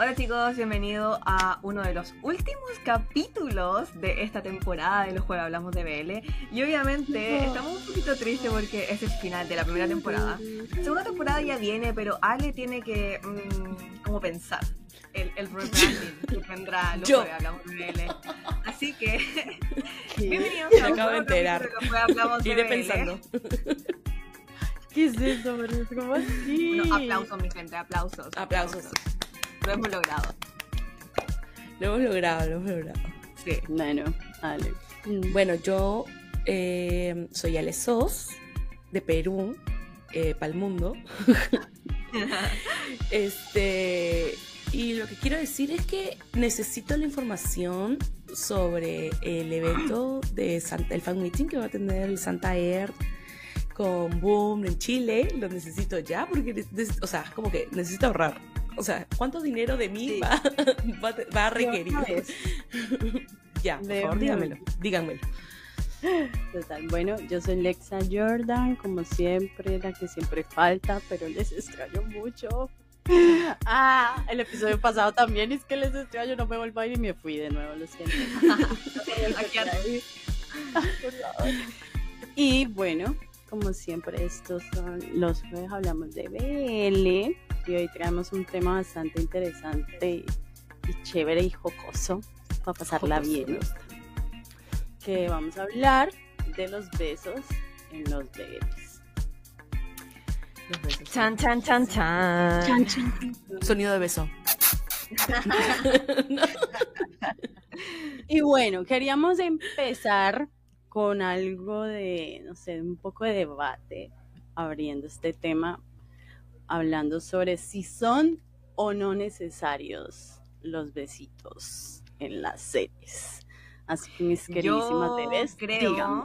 Hola chicos, bienvenidos a uno de los últimos capítulos de esta temporada de los cuales hablamos de BL. Y obviamente estamos un poquito tristes porque es el final de la primera temporada. La segunda temporada ya viene, pero Ale tiene que mm, como pensar el, el rebranding que tendrá los que hablamos de BL. Así que bienvenidos a acabo de enterar. hablamos de Iré BL. pensando. ¿Qué es eso, María? ¿Cómo así? Bueno, aplausos, mi gente, aplausos. Aplausos. Lo hemos logrado. Lo hemos logrado, lo hemos logrado. Sí. Bueno, dale. Mm. Bueno, yo eh, soy Ale Sos, de Perú, eh, para el mundo. este, y lo que quiero decir es que necesito la información sobre el evento de Santa, el fan meeting que va a tener el Santa Air con Boom en Chile. Lo necesito ya porque, o sea, como que necesito ahorrar. O sea, ¿cuánto dinero de mí Sí. va, va, va a requerir? ya, por favor, una díganmelo. Total, bueno, yo soy Lexa Jordan, como siempre, la que siempre falta, pero les extraño mucho. Ah, el episodio pasado también es que les extraño, no me vuelvo a ir y me fui de nuevo, lo siento. Y bueno, como siempre, estos son los jueves hablamos de BL y hoy traemos un tema bastante interesante y, chévere y jocoso para pasarla Jocoso, bien. Que vamos a hablar de los besos en los BLs. Los besos. Chan, chan, chan, chan. Sonido de beso. Y bueno, queríamos empezar con algo de, no sé, un poco de debate, abriendo este tema, hablando sobre si son o no necesarios los besitos en las series. Así que mis queridísimas Yo bebés, creo, díganme.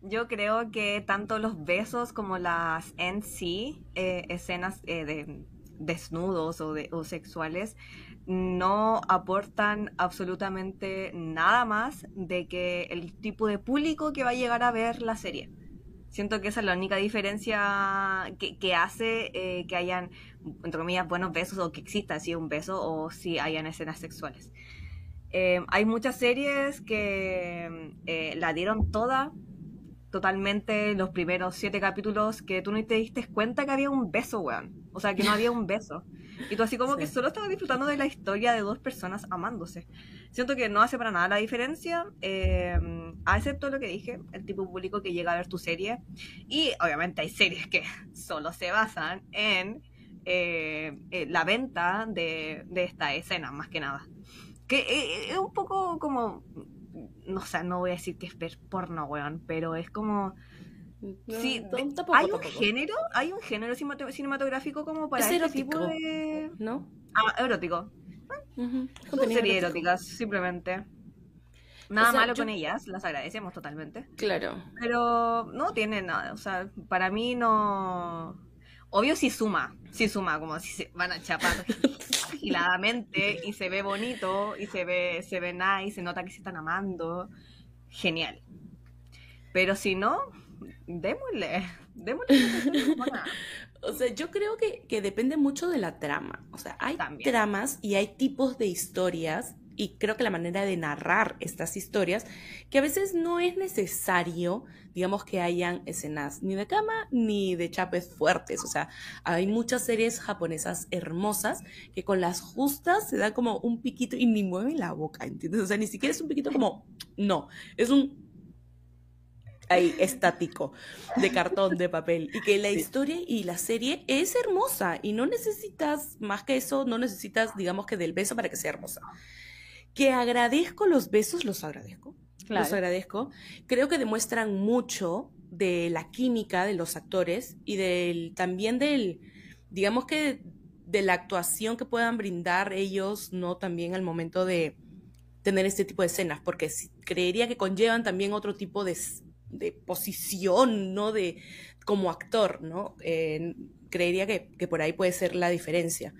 yo creo que tanto los besos como las en sí, eh, escenas eh, de desnudos o, de, o sexuales, no aportan absolutamente nada más de que el tipo de público que va a llegar a ver la serie. Siento que esa es la única diferencia que, hace eh, que hayan, entre comillas, buenos besos o que exista así un beso o si hayan escenas sexuales. Eh, hay muchas series que eh, la dieron toda, totalmente, los primeros siete capítulos, que tú no te diste cuenta que había un beso, weón. O sea, que no había un beso. Y tú así como Sí. que solo estabas disfrutando de la historia de dos personas amándose. Siento que no hace para nada la diferencia, eh, a excepto lo que dije, el tipo público que llega a ver tu serie. Y obviamente hay series que solo se basan en eh, eh, la venta de, de esta escena, más que nada. Que eh, es un poco como. No sé, no voy a decir que es ver porno, weón, pero es como. sí, No, tampoco, hay un tampoco. género, hay un género cinemat- cinematográfico como para Es este erótico. tipo de. ¿No? Ah, erótico. Son Contenido series eróticas, simplemente. Nada O sea, malo yo- con ellas, las agradecemos totalmente. Claro. Pero no tiene nada, o sea, para mí no. Obvio sí suma, sí suma, como si se van a chapar agiladamente y se ve bonito y se ve, se ve nice, se nota que se están amando. Genial. Pero si no, démosle, démosle. O sea, yo creo que, que depende mucho de la trama. O sea, hay También. tramas y hay tipos de historias y creo que la manera de narrar estas historias, que a veces no es necesario, digamos, que hayan escenas ni de cama ni de chapes fuertes. O sea, hay muchas series japonesas hermosas que con las justas se da como un piquito y ni mueven la boca, ¿entiendes? O sea, ni siquiera es un piquito como, no, es un ahí estático de cartón, de papel. Y que la historia y la serie es hermosa y no necesitas más que eso, no necesitas, digamos que del beso para que sea hermosa. Que agradezco los besos, los agradezco. Claro. Los agradezco. Creo que demuestran mucho de la química de los actores y del también del, digamos que de la actuación que puedan brindar ellos, ¿no? También al momento de tener este tipo de escenas, porque creería que conllevan también otro tipo de, de posición, ¿no? De, como actor, ¿no? Eh, creería que, que por ahí puede ser la diferencia.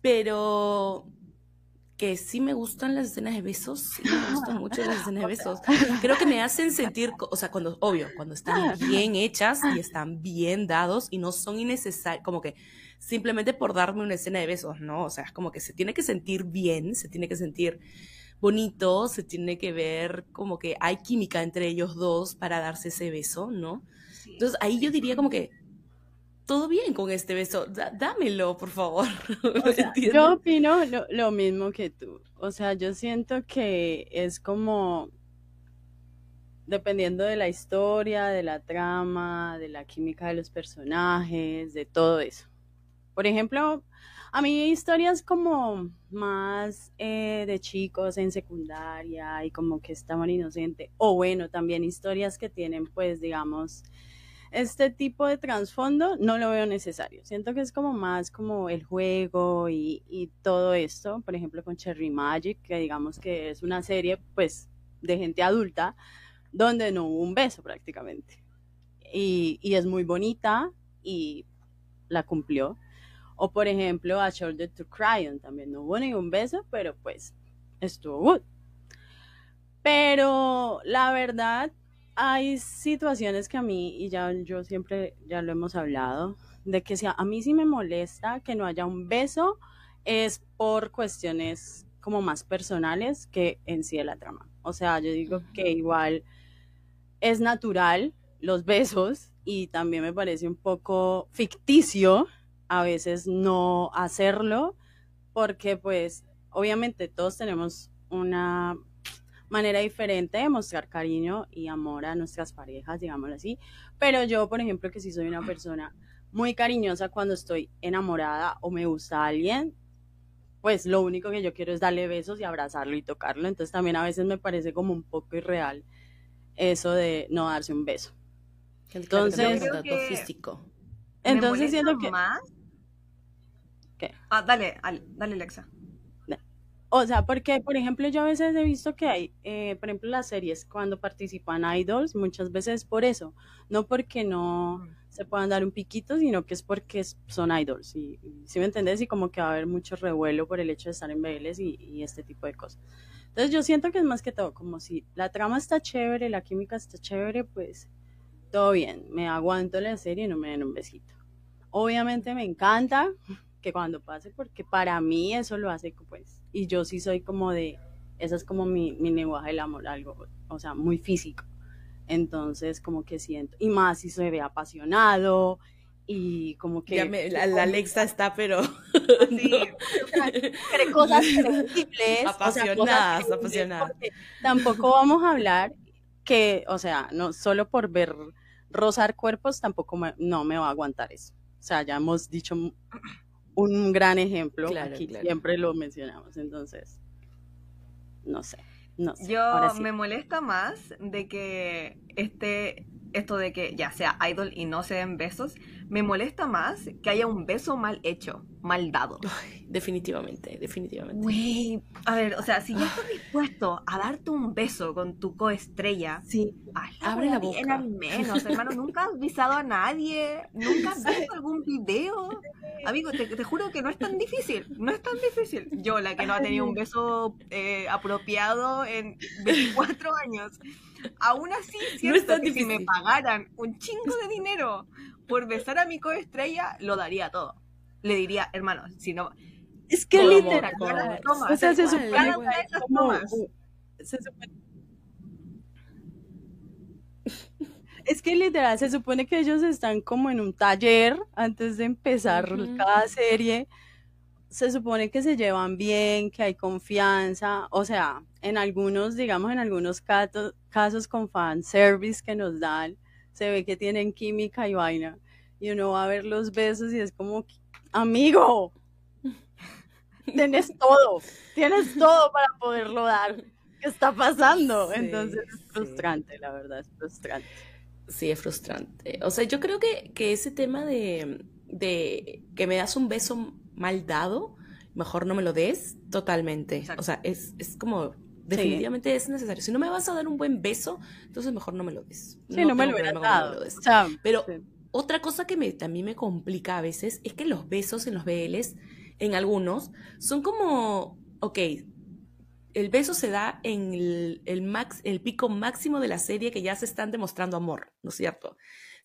Pero que sí me gustan las escenas de besos, sí me gustan mucho las escenas de besos. Creo que me hacen sentir, o sea, cuando, obvio, cuando están bien hechas y están bien dados y no son innecesarios, como que simplemente por darme una escena de besos, ¿no? O sea, es como que se tiene que sentir bien, se tiene que sentir bonito, se tiene que ver como que hay química entre ellos dos para darse ese beso, ¿no? Entonces ahí yo diría como que todo bien con este beso, dámelo, por favor. yo opino lo, mismo que tú. O sea, yo siento que es como dependiendo de la historia, de la trama, de la química de los personajes, de todo eso. Por ejemplo, a mí historias como más eh, de chicos en secundaria y como que estaban inocentes, o bueno, también historias que tienen pues digamos este tipo de trasfondo no lo veo necesario. Siento que es como más como el juego y, y, todo esto, por ejemplo con Cherry Magic, que digamos que es una serie pues de gente adulta, donde no hubo un beso prácticamente. Y, y es muy bonita y la cumplió. O por ejemplo a Shoulder to Cry On, también no hubo ningún beso, pero pues estuvo good. Pero la verdad, hay situaciones que a mí, y ya yo siempre, ya lo hemos hablado, de que si a, mí sí me molesta que no haya un beso, es por cuestiones como más personales que en sí de la trama. O sea, yo digo que igual es natural los besos y también me parece un poco ficticio a veces no hacerlo porque pues obviamente todos tenemos una manera diferente de mostrar cariño y amor a nuestras parejas, digámoslo así. Pero yo, por ejemplo, que si soy una persona muy cariñosa cuando estoy enamorada o me gusta a alguien, pues lo único que yo quiero es darle besos y abrazarlo y tocarlo. Entonces también a veces me parece como un poco irreal eso de no darse un beso. Entonces, físico. Entonces siento que más. ¿Qué? Ah, dale, dale, Alexa. O sea, porque, por ejemplo, yo a veces he visto que hay, eh, por ejemplo, las series, cuando participan idols, muchas veces por eso, no porque no mm. se puedan dar un piquito, sino que es porque son idols. Y, si me entendés, y como que va a haber mucho revuelo por el hecho de estar en BLs y, y, este tipo de cosas. Entonces, yo siento que es más que todo, como si la trama está chévere, la química está chévere, pues todo bien, me aguanto la serie y no me den un besito. Obviamente me encanta que cuando pase, porque para mí eso lo hace, pues, y yo sí soy como de, esa es como mi, mi lenguaje del amor, algo, o sea, muy físico. Entonces, como que siento, y más si se ve apasionado, y como que... la, Alexa está, pero... Sí, cosas increíbles. Apasionadas, apasionadas. Tampoco vamos a hablar que, o sea, no solo por ver rozar cuerpos, tampoco no me va a aguantar eso. O sea, ya hemos dicho un gran ejemplo. Aquí siempre lo mencionamos. Entonces, no sé. No sé. Yo me molesta más de que este esto de que ya sea idol y no se den besos, me molesta más que haya un beso mal hecho, mal dado. definitivamente, definitivamente. Güey, a ver, o sea, si ya estás dispuesto a darte un beso con tu coestrella, sí, abre la boca. al menos, hermano, nunca has visado a nadie, nunca has visto algún video. Amigo, te, juro que no es tan difícil, no es tan difícil. Yo, la que no ha tenido un beso eh, apropiado en 24 años. Aún así, siento que si me pagaran un chingo de dinero por besar a mi coestrella, lo daría todo. Le diría, hermano, si no... Es que literal, o sea, se supone Es que literal se supone que ellos están como en un taller antes de empezar cada serie se supone que se llevan bien, que hay confianza, o sea, en algunos, digamos, en algunos casos, casos con fan service que nos dan, se ve que tienen química y vaina, y uno va a ver los besos y es como, amigo, tienes todo, tienes todo para poderlo dar. ¿Qué está pasando? Entonces es frustrante, la verdad, es frustrante. Sí, es frustrante. O sea, yo creo que, que ese tema de, de que me das un beso mal dado, mejor no me lo des totalmente. O sea, es, es como, definitivamente es necesario. Si no me vas a dar un buen beso, entonces mejor no me lo des. Sí, no, me lo dado. Pero otra cosa que me, también me complica a veces es que los besos en los BLs, en algunos, son como, ok, el beso se da en el, el, max, el pico máximo de la serie que ya se están demostrando amor, ¿no es cierto?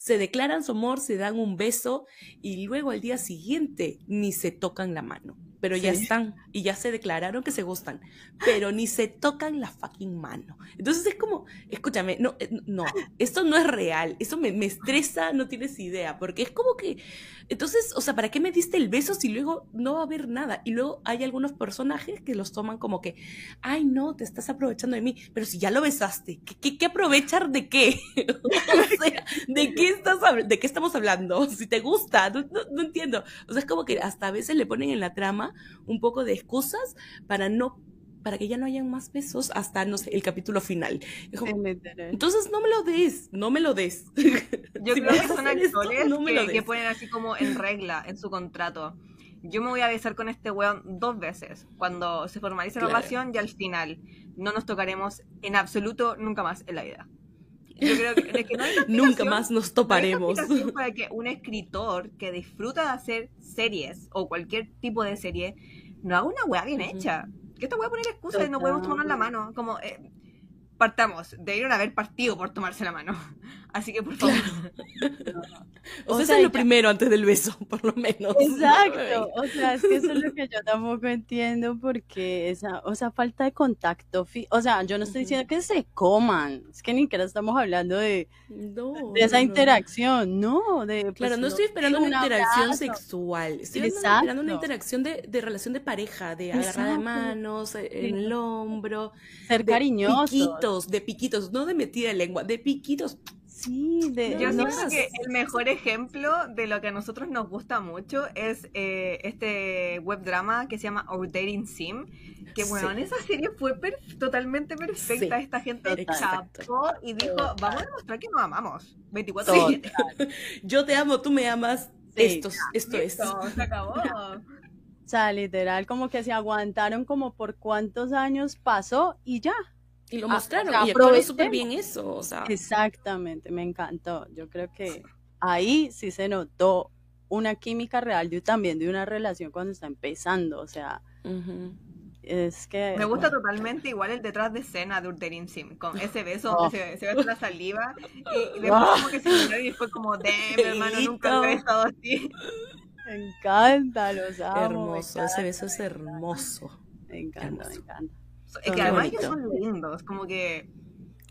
Se declaran su amor, se dan un beso y luego al día siguiente ni se tocan la mano pero ya están y ya se declararon que se gustan, pero ni se tocan la fucking mano. Entonces es como, escúchame, no, eh, no, esto no es real, eso me, me, estresa, no tienes idea, porque es como que, entonces, o sea, ¿para qué me diste el beso si luego no va a haber nada? Y luego hay algunos personajes que los toman como que, ay, no, te estás aprovechando de mí, pero si ya lo besaste, ¿qué, qué, aprovechar de qué? o sea, ¿de qué, estás, ¿de qué estamos hablando? Si te gusta, no, no entiendo. O sea, es como que hasta a veces le ponen en la trama un poco de excusas para no para que ya no hayan más besos hasta, no sé, el capítulo final. entonces no me lo des, no me lo des. Yo creo que son actores que, ponen así como en regla, en su contrato. Yo me voy a besar con este weón dos veces, cuando se formalice la relación y al final. No nos tocaremos en absoluto nunca más en la vida. Yo creo que, nunca más nos toparemos. para que un escritor que disfruta de hacer series o cualquier tipo de serie no haga una weá bien hecha. Que esta weá poner excusas y no podemos tomarnos la mano. Como, eh, partamos, debieron haber partido por tomarse la mano. Así que por favor. o, sea, es lo primero antes del beso, por lo menos. Exacto. O sea, es que eso es lo que yo tampoco entiendo porque esa, o sea, falta de contacto. O sea, yo no estoy diciendo que se coman. Es que ni siquiera estamos hablando de, de esa interacción, no. De, pues, claro, no, estoy esperando una interacción sexual. Estoy esperando una interacción de, de, relación de pareja, de agarrar de manos, en el hombro. Ser cariñoso de piquitos, no de metida de lengua, de piquitos. Sí, de, yo siento que el mejor ejemplo de lo que a nosotros nos gusta mucho es eh, este web drama que se llama Our Dating Sim. Que bueno, en esa serie fue totalmente perfecta. Esta gente chapó y dijo: Vamos a demostrar que nos amamos. 24 Yo te amo, tú me amas. esto, esto es. Se acabó. O sea, literal, como que se aguantaron como por cuántos años pasó y ya. Y lo ah, mostraron, y actuaron súper bien eso, o sea. Exactamente, me encantó. Yo creo que ahí sí se notó una química real de, también de una relación cuando está empezando, o sea, es que... Me gusta totalmente igual el detrás de escena de Urterin Sim, con ese beso donde se, se, ve la saliva, y, después como que se miró y fue como, de hermano, nunca he estado así. Me encanta, los amo. Hermoso, ese beso es hermoso. Me encanta, me encanta. Es que además ellos son lindos, como que...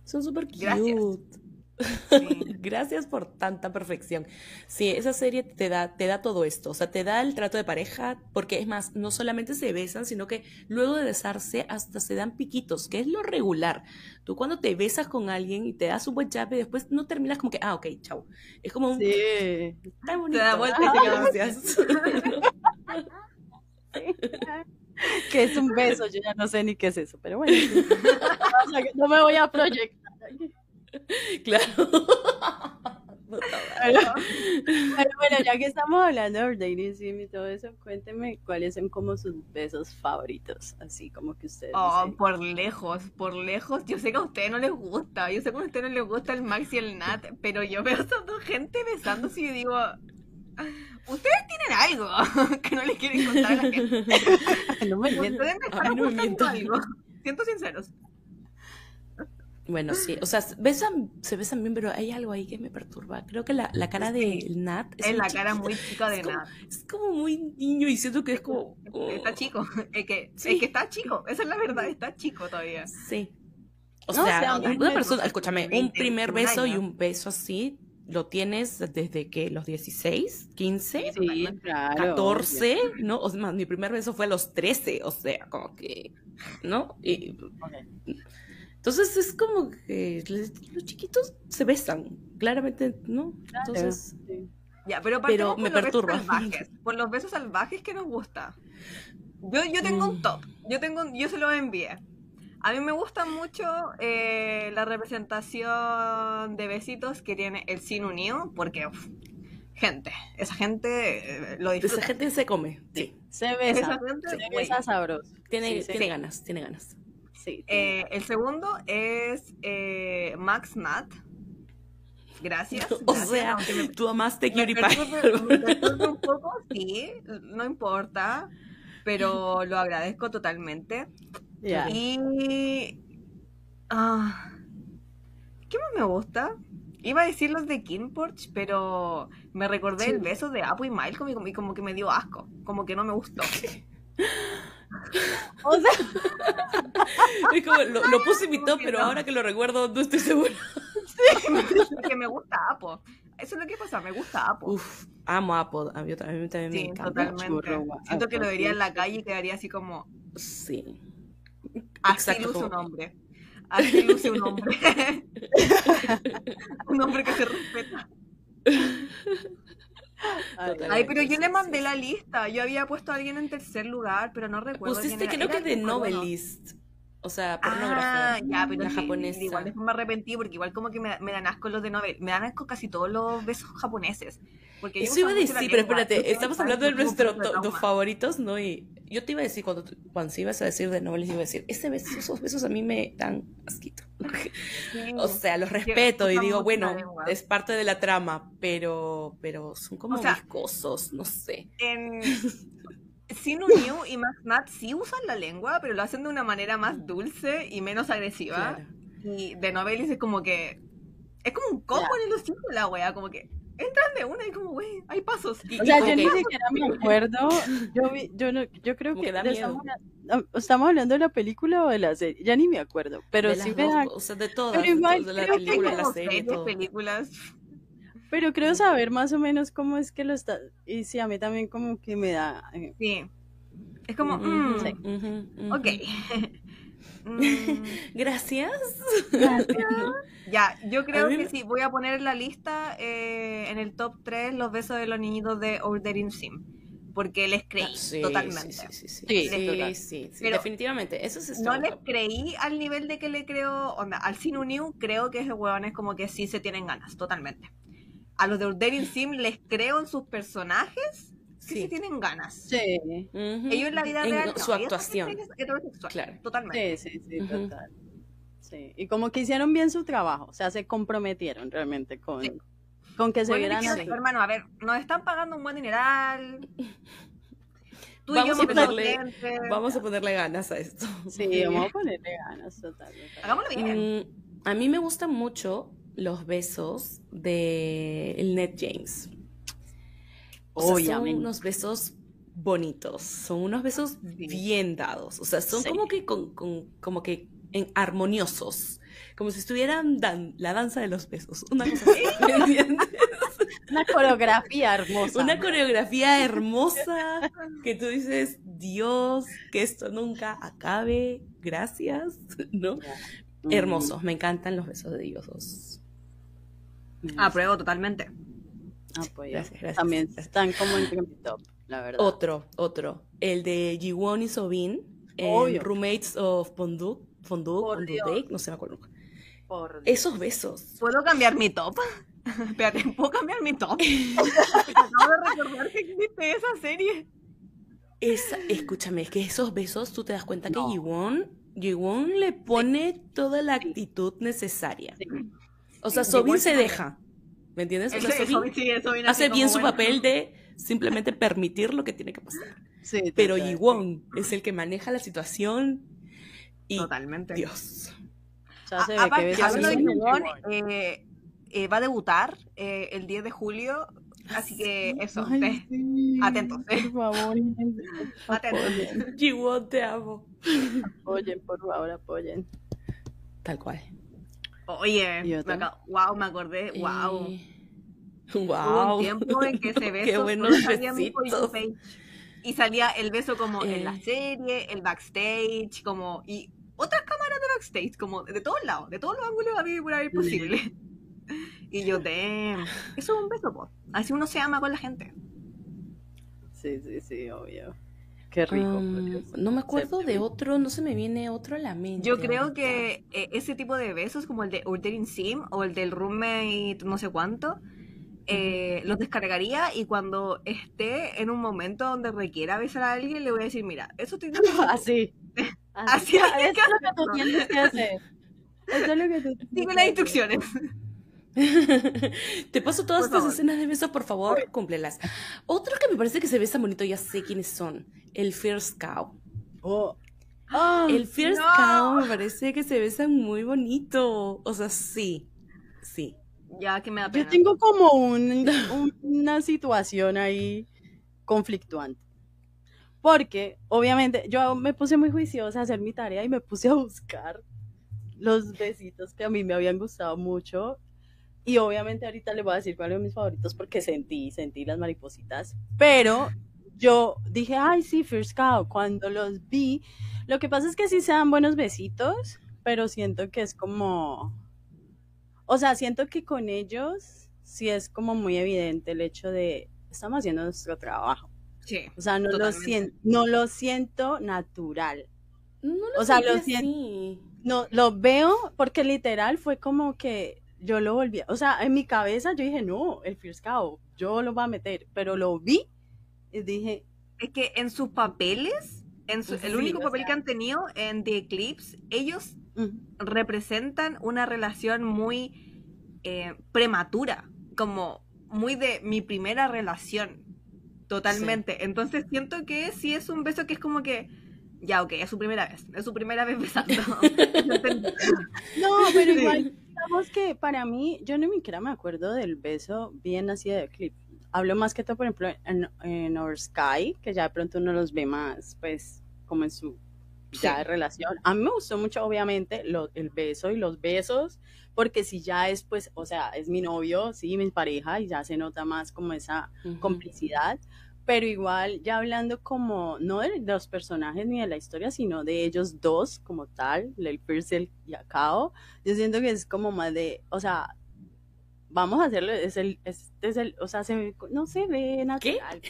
Son súper cute. Gracias. por tanta perfección. Sí, esa serie te da, te da todo esto, o sea, te da el trato de pareja, porque es más, no solamente se besan, sino que luego de besarse hasta se dan piquitos, que es lo regular. Tú cuando te besas con alguien y te das un buen chape, después no terminas como que, ah, ok, chao. Es como un... Sí. Bonito. Te da vuelta y te gracias. que es un beso, yo ya no sé ni qué es eso, pero bueno, no me voy a proyectar. Claro. Pero, bueno, ya que estamos hablando de dating sim y todo eso, cuénteme cuáles son como sus besos favoritos, así como que ustedes. Oh, por lejos, por lejos. Yo sé que a ustedes no les gusta, yo sé que a ustedes no les gusta el Max y el Nat, pero yo veo a dos gente besándose y digo, Ustedes tienen algo que no les quieren contar a la gente. no me mientan. no me algo. Siento sinceros. Bueno, sí, o sea, besan, se besan bien, pero hay algo ahí que me perturba. Creo que la, la cara de Nat es, la cara muy chica de Nat. Es como muy niño y siento que es como. Está chico, es que, es que está chico, esa es la verdad, está chico todavía. Sí. O sea, una persona, escúchame, un primer beso y un beso así lo tienes desde que los 16, 15, 14, ¿no? O sea, mi primer beso fue a los 13, o sea, como que, ¿no? Y, Entonces es como que los chiquitos se besan, claramente, ¿no? Entonces, ya, pero, pero me perturba. por los besos salvajes que nos gusta. Yo, yo tengo un mm. top, yo tengo, yo se lo envié. A mí me gusta mucho eh, la representación de besitos que tiene el Sin Unido, porque, gente, esa gente eh, lo disfruta. Esa gente se come, sí. Se besa, se besa sabroso. Tiene, tiene ganas, tiene ganas. Sí. Eh, el segundo es Max Matt. Gracias. O sea, tú amaste Cutie Pie. un poco, sí, no importa, pero lo agradezco totalmente. Y. Ah, ¿Qué más me gusta? Iba a decir los de Kinporch, pero me recordé Sí. el beso de Apu y como, y como que me dio asco. Como que no me gustó. O sea, Es como, lo, lo puse en mi top, pero no. ahora que lo recuerdo no estoy segura. Porque me gusta Apu. Eso es lo que pasa, me gusta Apu. Uf, amo a Apple. A mí, a mí también me sí, encanta. totalmente. Churro, Siento que lo vería sí. en la calle y quedaría así como, Sí. Así Exacto, luce un hombre. Así luce un hombre. un hombre que se respeta. ay, pero yo le mandé la lista. Yo había puesto a alguien en tercer lugar, pero no recuerdo. Pusiste quién era. creo que Era de como peruano. novelist. O sea, Ah, pornógrafa. ya, pero la japonesa. igual después me arrepentí porque igual como que me, me dan asco los de novel. Me dan asco casi todos los besos japoneses. Porque Eso iba a decir, pero espérate, estamos hablando de nuestros de favoritos, ¿no? Y yo te iba a decir, cuando, cuando se ibas a decir de novelis, iba a decir, ese beso, esos besos a mí me dan asquito. Sí. O sea, los respeto y digo, bueno, es parte de la trama, pero, pero son como O sea, viscosos, no sé. en Sinu New y Max Nat sí usan la lengua, pero lo hacen de una manera más dulce y menos agresiva. Claro. Y de Novelis es como que. Es como un combo en el hocico la wea, como que entran de una y como, wey, hay pasos. Y, O sea, yo ni siquiera me acuerdo. Yo, vi, yo, no, yo creo Como que, da estamos, estamos hablando de la película o de la serie. Ya ni me acuerdo. Pero de sí me da. o sea, de todas, Pero de, igual todas, de la película, la serie, todo. películas. Pero creo saber más o menos cómo es que lo está. Y sí, a mí también como que me da. eh, Sí. Es como, Ujú, mm, Sí. ujú, ujú. ok. Mm, Gracias. ya, yo creo que sí, voy a poner en la lista eh, en el top 3 los besos de los niñitos de Ordering Sim. Porque les creí Ah, sí, totalmente. Sí, sí, sí. Pero definitivamente. Eso No les creí al nivel de que le creo, onda, al Sinu New creo que esos huevones como que sí se tienen ganas, totalmente. A los de Ordering Sim les creo en sus personajes, sí, Sí. se tienen ganas. Sí. Ellos en la vida En real, no, su actuación. heterosexual, Claro. totalmente. sí, sí, sí, total. Sí. Y como que hicieron bien su trabajo. O sea, se comprometieron realmente con, Sí. con que se Bueno, vieran así. hermano, a ver, nos están pagando un buen dineral. Tú Vamos y a yo hemos ponerle-. Vamos a ponerle ganas a esto. Sí, vamos a ponerle ganas, total. total. Hagámoslo bien. Mm, a mí me gustan mucho los besos de el Ned James. O sea, son unos besos bonitos, son unos besos Sí. bien dados, o sea, son Sí. como que con, con- como que en armoniosos, como si estuvieran dan la danza de los besos, una cosa así, ¿me entiendes? Una coreografía hermosa. Una coreografía hermosa que tú dices, Dios, que esto nunca acabe, gracias, ¿no? Mm, Hermosos, me encantan los besos de mm, Apruebo totalmente. Apoyo. Gracias, gracias. También gracias. están como entre mi top, la verdad. Otro, otro, el de Jiwon y Sobin en. Roommates of Dios. Bake, no se me acuerdo. Por Esos besos. ¿Puedo cambiar mi top? Espérate, ¿puedo cambiar mi top? Acabo de recordar que existe esa serie. Esa, escúchame, es que esos besos tú te das cuenta No. que Jiwon, Jiwon le pone toda la actitud necesaria. Sí. O sea, Sí, Sobin se deja, ¿me entiendes? O sea, eso Sobin sí, eso viene así hace bien su bueno. papel de simplemente permitir lo que tiene que pasar. Sí, Pero. Jiwon es el que maneja la situación y Totalmente. Dios. Ya se ve aparte, que ves hablando de así. Jiwon, eh, eh, va a debutar eh, el 10 de julio, así que eso, Ay, eh, sí, atentos, eh. Por favor, Atentos. Jiwon, te amo. apoyen, por favor, apoyen. Tal cual. Oye, ¿Y me wow, me acordé, wow. Eh, Hubo Wow. un tiempo en que ese beso salía mi page. Y salía el beso como en la Eh. serie, el backstage, como y otras cámaras de backstage, como de todos lados, de todos los ángulos a mí por ahí posible. Y yo, damn, eso es un beso, po. Así uno se ama con la gente. Sí, sí, sí, obvio. Qué rico. Um, Dios. no me acuerdo de otro, no se me viene otro a la mente. Yo creo ahorita. que eh, ese tipo de besos, como el de Ordering Sim o el del roommate no sé cuánto, eh, los descargaría y cuando esté en un momento donde requiera besar a alguien, le voy a decir, mira, eso te Así. Así hay es que lo que tú tienes que hacer. Eso es lo que tú tienes Sigue que las instrucciones. Te paso todas Por estas favor. escenas de beso, por favor, cúmplelas. Otro que me parece que se besa bonito, ya sé quiénes son. El First Cow. Oh. Ah, El First no. Cow me parece que se besan muy bonito. O sea, sí. Sí. Ya que me da Yo tengo como un- un- una situación ahí conflictuante. Porque, obviamente, yo me puse muy juiciosa a hacer mi tarea y me puse a buscar los besitos que a mí me habían gustado mucho. Y obviamente ahorita les voy a decir cuáles son mis favoritos porque sentí, sentí las maripositas. Pero yo dije, ay, sí, First Cow. Cuando los vi, lo que pasa es que sí se dan buenos besitos, pero siento que es como, o sea, siento que con ellos sí es como muy evidente el hecho de, estamos haciendo nuestro trabajo. Sí. O sea, no lo, siento, no lo siento natural. No lo O sea, lo sentí sien- así. No, lo veo porque literal fue como que yo lo volví, o sea, en mi cabeza yo dije, no, el First Cow, yo lo voy a meter, pero lo vi y dije, Es que en sus papeles, en su- Sí, el único papel sea. que han tenido en The Eclipse, ellos representan una relación muy eh, prematura, como muy de mi primera relación, totalmente. Entonces siento que sí es un beso que es como que, ya, ok, es su primera vez, es su primera vez besando. No, pero igual, digamos que para mí, yo ni siquiera me acuerdo del beso bien así de clip. Hablo más que todo, por ejemplo, en, en Our Sky, que ya de pronto uno los ve más, pues, como en su ya Sí. de relación. A mí me gustó mucho, obviamente, lo- el beso y los besos, porque si ya es, pues, o sea, es mi novio, sí, mi pareja, y ya se nota más como esa Ujú. complicidad, pero igual ya hablando como, no de los personajes ni de la historia, sino de ellos dos como tal, el Purcell y Akao, yo siento que es como más de, o sea, vamos a hacerlo, es el, es, es el, o sea, se no se ve natural.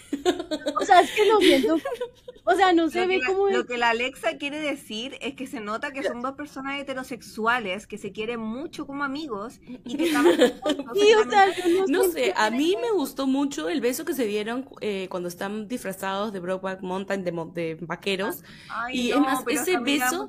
O sea, es que lo siento, o sea, no se Lo ve que, la, como... lo que la Alexa quiere decir es que se nota que son dos personas heterosexuales que se quieren mucho como amigos y que juntos. Sí, o sea, No sé, a mí me gustó mucho el beso que se dieron eh, cuando están disfrazados de Brokeback Mountain de, de vaqueros. Ay, Y no, es más, ese beso-.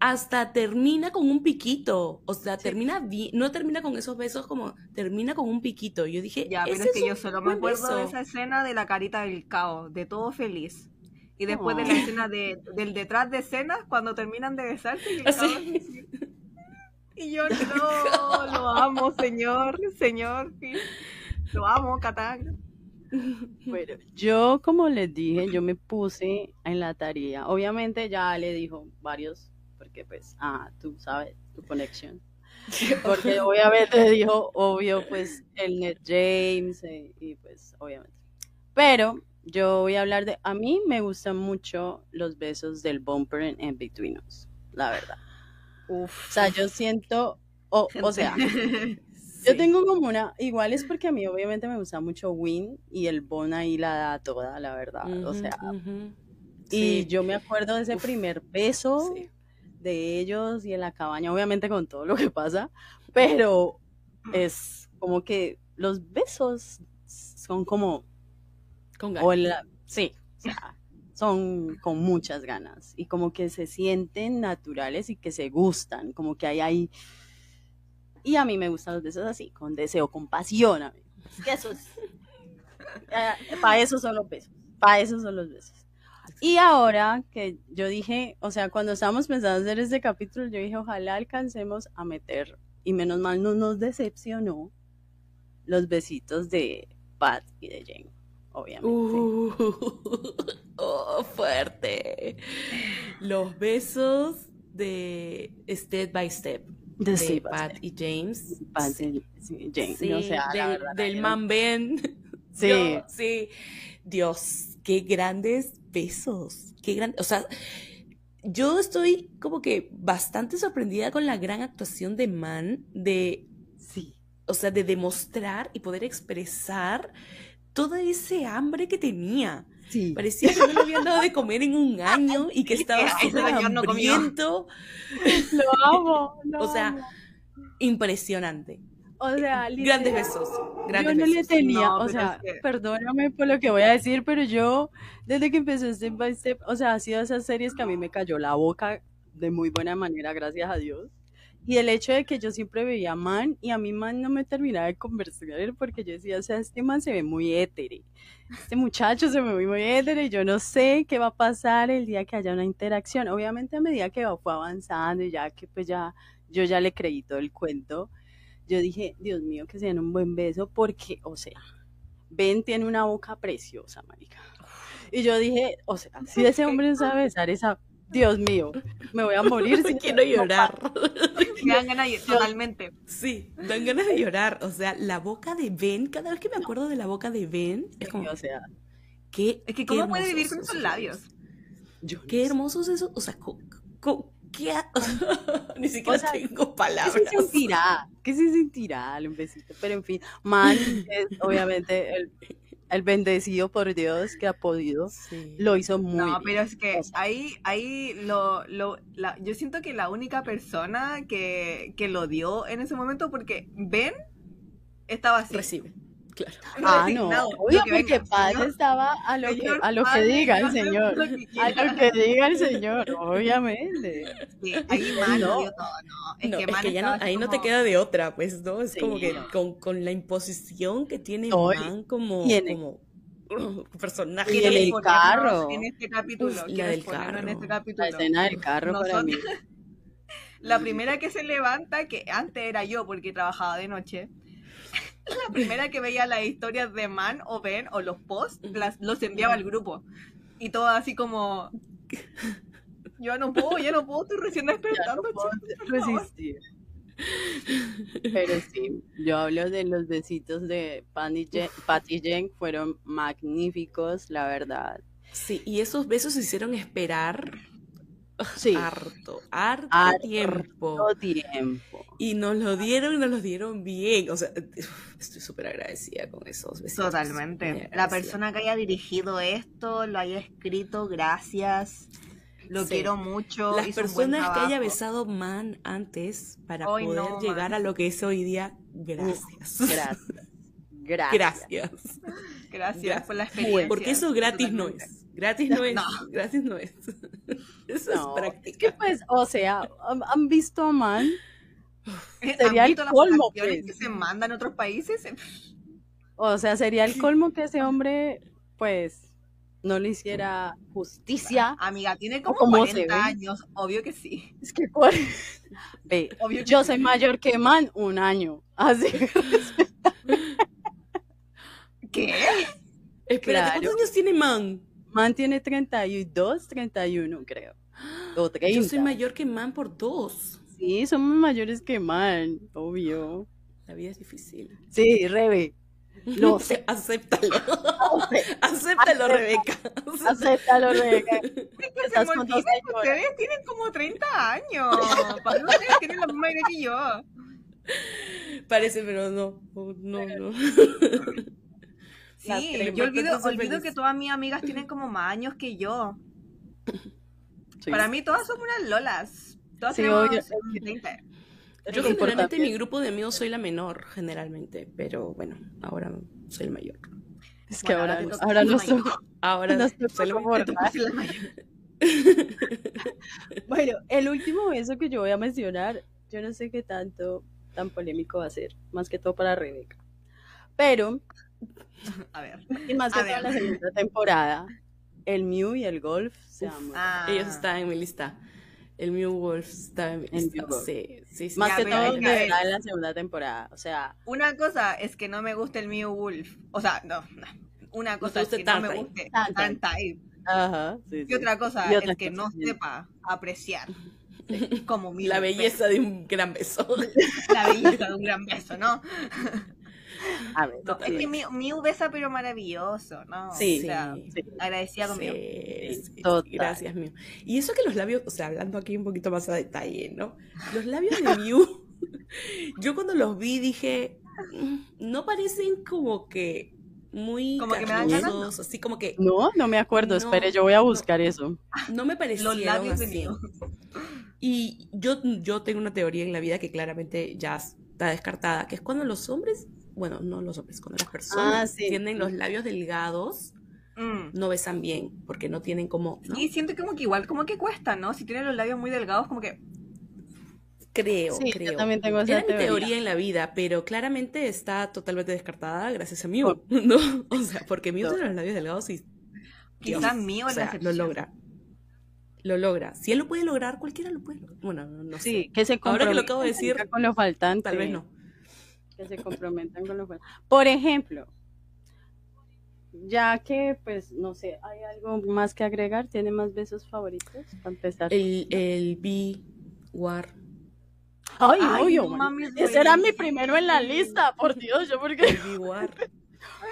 Hasta termina con un piquito. O sea, Sí. termina bien. No termina con esos besos como termina con un piquito. Yo dije, Ya, pero ese es que yo solo me acuerdo de beso. esa escena de la carita del caos, de todo feliz. Y después de la escena de, del detrás de escena, cuando terminan de besarse y así. Y yo no, lo amo, señor, señor, sí. Lo amo, Catán. Bueno, yo como les dije, yo me puse en la tarea. Obviamente ya le dijo varios, porque pues, ah, tú sabes, tu conexión. Porque obviamente dijo, obvio, pues el Net James eh, y pues obviamente. Pero yo voy a hablar de, a mí me gustan mucho los besos del bumper en, en Between Us, la verdad. Uf. O sea, yo siento, o, o sea, yo tengo como una, igual es porque a mí obviamente me gusta mucho Win y el Bon ahí la da toda, la verdad. O sea, y Sí, yo me acuerdo de ese Uf, primer beso sí. de ellos y en la cabaña, obviamente con todo lo que pasa, pero es como que los besos son como, Con o ganas. la- sí, o sea, son con muchas ganas y como que se sienten naturales y que se gustan, como que hay ahí. Y a mí me gustan los besos así, con deseo, con pasión. Es que eso es. para eso son los besos. Para eso son los besos. Y ahora que yo dije, o sea, cuando estábamos pensando hacer este capítulo, yo dije, ojalá alcancemos a meter, y menos mal no nos decepcionó, los besitos de Pat y de Jane, obviamente. Uh, oh, fuerte. Los besos de Step by Step de Pat y James. Pat y sí, Jane. sí, o sea, la del, verdad, del yo- man Ben. Sí. Yo- sí. Dios, qué grandes besos. Qué gran, o sea, yo estoy como que bastante sorprendida con la gran actuación de Man de Sí. o sea, de demostrar y poder expresar todo ese hambre que tenía. Sí. Parecía que no le habían dado de comer en un año y que estaba súper señor no hambriento. Lo amo. lo O sea, amo. impresionante. o sea, Grandes literal, besos. Yo Grandes no le tenía, No, o sea, es que- perdóname por lo que voy a decir, pero yo, desde que empezó Step by Step, o sea, ha sido esas series que a mí me cayó la boca de muy buena manera, gracias a Dios. Y el hecho de que yo siempre veía a Man y a mí Man no me terminaba de conversar porque yo decía, o sea, este man se ve muy étere. Este muchacho se ve muy, muy étere y yo no sé qué va a pasar el día que haya una interacción. Obviamente a medida que fue avanzando y ya que pues ya yo ya le creí todo el cuento, yo dije, Dios mío, que sean un buen beso, porque, o sea, Ben tiene una boca preciosa, marica. Y yo dije, o sea, si ese hombre no sabe besar esa, Dios mío, me voy a morir si quiero llorar. Me dan ganas de- totalmente. Sí, dan ganas de llorar. O sea, la boca de Ben, cada vez que me acuerdo de la boca de Ben, es como, o sea, qué Es que qué ¿cómo puede vivir con esos labios? yo no Qué sé. hermosos esos, o sea, co- co- qué ha- Ni siquiera O sea, tengo ¿Qué palabras. se sentirá? ¿Qué se sentirá? Un besito. Pero en fin, Man es obviamente el, el bendecido por Dios que ha podido. Sí. Lo hizo muy No, bien. pero es que ahí, ahí lo, lo, la- yo siento que la única persona que, que lo dio en ese momento, porque Ben estaba así. Recibe, claro. Ah, no, obvio, porque venga, Paz estaba a lo que, a lo que diga el Señor. lo que A lo que diga el Señor, obviamente. Sí, ahí Man No. todo, no. Es No, que es Man que ya no, ahí no te queda de otra, pues, ¿no? Es como que no. con, con la imposición que tiene No, y- Man como, como personaje. Y en ¿Quieres el ponernos carro. En este capítulo. La ¿Quieres del En carro. este La escena del carro para mí. La primera que se levanta, que antes era yo porque trabajaba de noche, la primera que veía las historias de Man o Ben o los posts, las, los enviaba al grupo. Y todo así como... Yo no puedo, ya no puedo, estoy recién no despertando. puedo favor". resistir. Pero sí, yo hablo de los besitos de Patty Jen, Patty Jen, fueron magníficos, la verdad. Sí, y esos besos se hicieron esperar Sí, harto, harto, Harto tiempo. tiempo. Y nos lo dieron y nos lo dieron bien. O sea, estoy súper agradecida con esos muy Totalmente. La persona que haya dirigido esto, lo haya escrito, gracias. Lo Sí. quiero mucho. Las personas que haya besado Man antes para poder no, llegar man. a lo que es hoy día, gracias. Gracias. Gracias. Gracias. Gracias Gracias. por la experiencia. Porque eso gratis no es. Gratis no es. No. Gratis no es. Eso No, es práctica. que pues, o sea, ¿han- ¿han visto a Man? ¿Han Sería el colmo, pues. que se mandan a otros países? O sea, sería el colmo que ese hombre, pues, no le hiciera justicia. Amiga, tiene como ¿Cómo se 40 ve? años, obvio que sí. Es que. Ve, Obvio que yo sí. soy mayor que Man un año. Así que ¿Qué? Espérate, Claro. ¿cuántos años tiene Man? Man tiene 32, 31, creo. O 30. Yo soy mayor que Man por dos. Sí, somos mayores que Man, obvio. La vida es difícil. Sí, Rebe. Lo sé. Acéptalo. lo sé. Acéptalo, Rebeca. Acéptalo, Rebeca. Es que se Estás me olvida que ustedes tienen como 30 años. Para ustedes tienen la misma edad que yo. Parece, pero no. No, no. Sí, yo olvido, olvido que todas mis amigas tienen como más años que yo. Sí. Para mí todas somos unas lolas. Todas Sí, tenemos obvio. 30. Yo El generalmente en mi grupo de amigos soy la menor, generalmente. Pero bueno, ahora soy el mayor. Es que Bueno, ahora, ahora no somos. Ahora Nos soy la mayor. Bueno, el último beso que yo voy a mencionar, yo no sé qué tanto tan polémico va a ser, más que todo para Rebeca. Pero, A ver. y más que A todo en la segunda temporada, el Mew y el Golf se aman. Ah, Ellos están en mi lista. El Mew Wolf está en mi lista. Sí, sí, sí. más ya, que todo de verdad en la segunda temporada. O sea, Una cosa es que no me guste el Mew Wolf. O sea, no. no. Una cosa es que no me guste. Tartai. ajá, sí, Y sí. otra cosa Y otra es que cosa, no sí. sepa apreciar como. La belleza de un gran beso. La belleza de un gran beso, ¿no? A ver, No, es que Mew, Mew besa pero maravilloso, ¿no? Sí, o sea, sí. agradecida con Mew. Sí, gracias, Mew. Y eso que los labios, o sea, hablando aquí un poquito más a detalle, ¿no? Los labios de Mew, yo cuando los vi dije, "Mm, no parecen como que muy Como que me dan ganas, carnosos, así como que no, no me acuerdo, No, espere, yo voy a buscar eso. no me parecieron Los labios de así. Mew. Y yo, yo tengo una teoría en la vida que claramente ya está descartada, que es cuando los hombres, bueno, no los hombres, cuando las personas Ah, sí. tienen los labios delgados, Mm. no besan bien, porque no tienen como, ¿no? Sí, siento como que igual, como que cuesta, ¿no? Si tiene los labios muy delgados, como que. Creo, Sí, creo. yo también tengo esa Era mi teoría. teoría en la vida, pero claramente está totalmente descartada gracias a Mew, ¿no? O sea, porque Mew tiene los labios delgados y Quizás Dios, mío o la sea, lo logra. Lo logra. Si él lo puede lograr, cualquiera lo puede lograr. Bueno, no, no Sí, sé. que se Ahora que lo acabo de decir, con lo faltante. Tal vez no. Que se comprometan con los buenos. Por ejemplo, ya que, pues, no sé, ¿hay algo más que agregar? ¿Tiene más besos favoritos? Para empezar. El, el B War. Ay, Ay, obvio, no Ese era mi primero en la lista, por Dios, yo porque... El B War.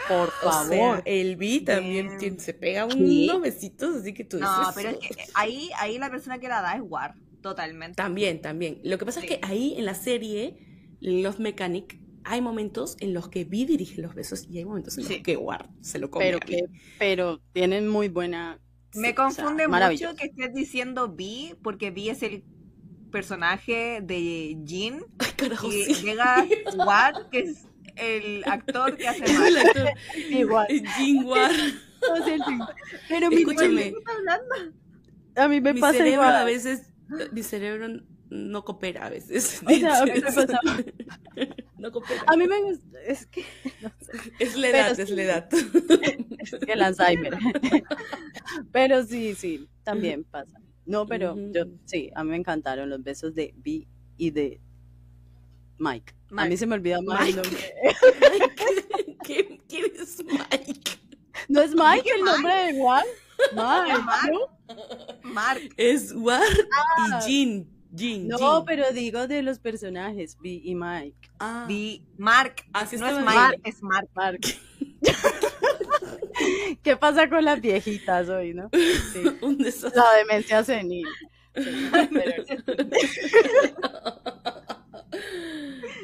Por O sea, favor. el B también tiene- se pega unos besitos, así que tú No, dices, pero es que ahí, ahí la persona que la da es War, totalmente. También, también. Lo que pasa Sí. es que ahí en la serie, Love Mechanic, hay momentos en los que Vi dirige los besos y hay momentos en los Sí. que Ward se lo come pero a Vi. que, pero tienen muy buena... Me sí, confunde o sea, mucho que estés diciendo Vi, porque Vi es el personaje de Jin, Ay, carajo, y sí. llega War, que es el actor que hace el actor. Igual. Jin Ward. No sé. Pero mi, Escúchame, a mí me mi pasa cerebro igual. a veces, mi cerebro no coopera a veces. O sea, a mí me pasa- No. A mí me gusta, es que, no sé, Es la edad, sí. es la edad. es que el Alzheimer. Pero sí, sí, también pasa. No, pero yo, sí, a mí me encantaron los besos de Vi y de Mike. A mí Mike. se me olvida más el nombre. Mike. ¿Qué- ¿Quién es Mike? ¿No es Mike el Mike? nombre de Juan? Mike, Mark. ¿no? Mark. Es Ward Ah. y Jin. Jin. No, Jin. pero digo de los personajes, Vi y Mike. Ah. Vi Mark. Así no es Mike, bien. es Mark. Mark. ¿Qué pasa con las viejitas hoy, no? Sí. Un desastre. La demencia senil. Sí, pero,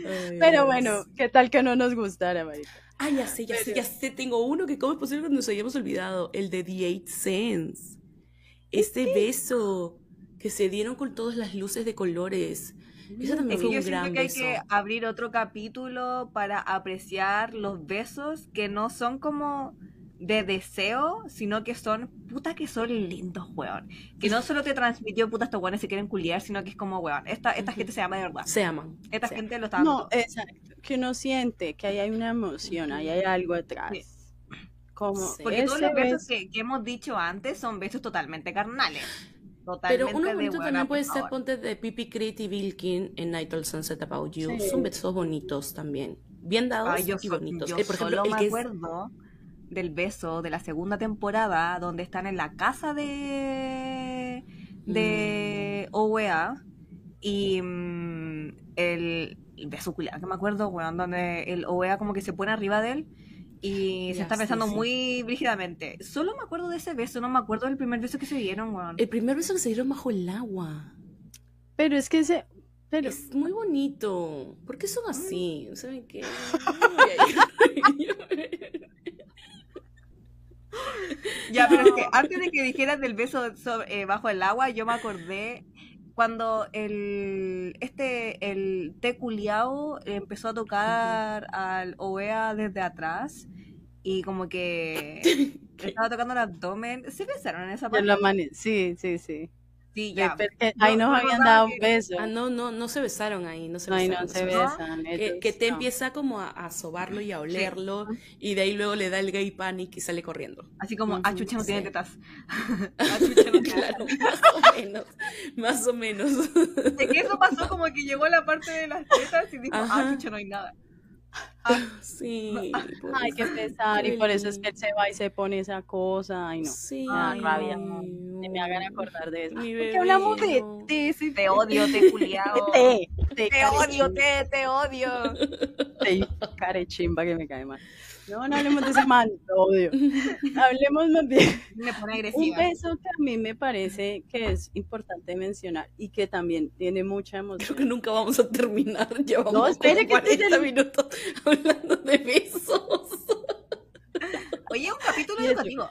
Ay, pero Dios. bueno, ¿qué tal que no nos gustara, Marita? Ah, ya sé, ya sé, ya sé. Tengo uno que, ¿cómo es posible que nos hayamos olvidado? El de The Eight Sense. Este beso que se dieron con todas las luces de colores. Eso también Es fue que yo un siento gran que hay beso. que abrir otro capítulo para apreciar los besos que no son como de deseo, sino que son, puta que son lindos, weón. Que no solo te transmitió, puta, estos weones se quieren culiar, sino que es como, weón, esta, esta Ujú. gente se llama de verdad. Se aman. Esta se gente lo está No, dando. exacto. Que uno siente que ahí hay una emoción, ahí hay algo atrás. Sí. Como Sí. Porque todos los besos beso- que, que hemos dicho antes son besos totalmente carnales. Pero uno bonito también puede ser, ponte de Pipi Crit y Vilkin en Night All Sunset About You. Sí. Son besos bonitos también. Bien dados Ay, yo y so- bonitos. yo Eh, por ejemplo, solo el me que es- acuerdo del beso de la segunda temporada donde están en la casa de de Mm. OEA y mm, el, el beso culiado que me acuerdo, weón, donde el OEA como que se pone arriba de él y se está sí, sí. muy brígidamente. Solo me acuerdo de ese beso, no me acuerdo del primer beso que se dieron, weón. El primer beso que se dieron bajo el agua. Pero es que ese... Pero, Es muy bonito. ¿Por qué son así? ¿Saben qué? Ya, pero es que antes de que dijeras del beso so- eh, bajo el agua, yo me acordé cuando el este el té culiao empezó a tocar al OEA desde atrás y como que estaba tocando el abdomen. ¿Se besaron en esa en parte? Sí, sí, sí. Sí, De- ya. que ahí nos habían dado un beso. Ah, no, no, no se besaron ahí, no se Ay, besaron. no se besan. Que, que te no. empieza como a, a sobarlo y a olerlo y de ahí luego le da el gay panic y sale corriendo. Así como, Ujú, ah, chucha, no tiene sí. tetas. ah, chucha, no tiene Claro, más o menos, más o menos. Es que eso pasó como que llegó a la parte de las tetas y dijo, ah, Ajá. chucha, no hay nada. Sí. Ay, qué pesar. Y por eso es que él se va y se pone esa cosa. Ay, no. Sí. Rabia. no. Ni me hagan acordar de eso. Mi hablamos de de ese Te odio, te culiao. Te, te, Te odio, te, te odio. te carechimba que me cae mal. No, no hablemos de ese man, te odio. Hablemos más bien. Me pone Un agresiva. beso que a mí me parece que es importante mencionar y que también tiene mucha Creo que emoción. nunca vamos a terminar. Llevamos No, espere, que este es 40 el- minutos hablando de besos. Oye, un capítulo educativo.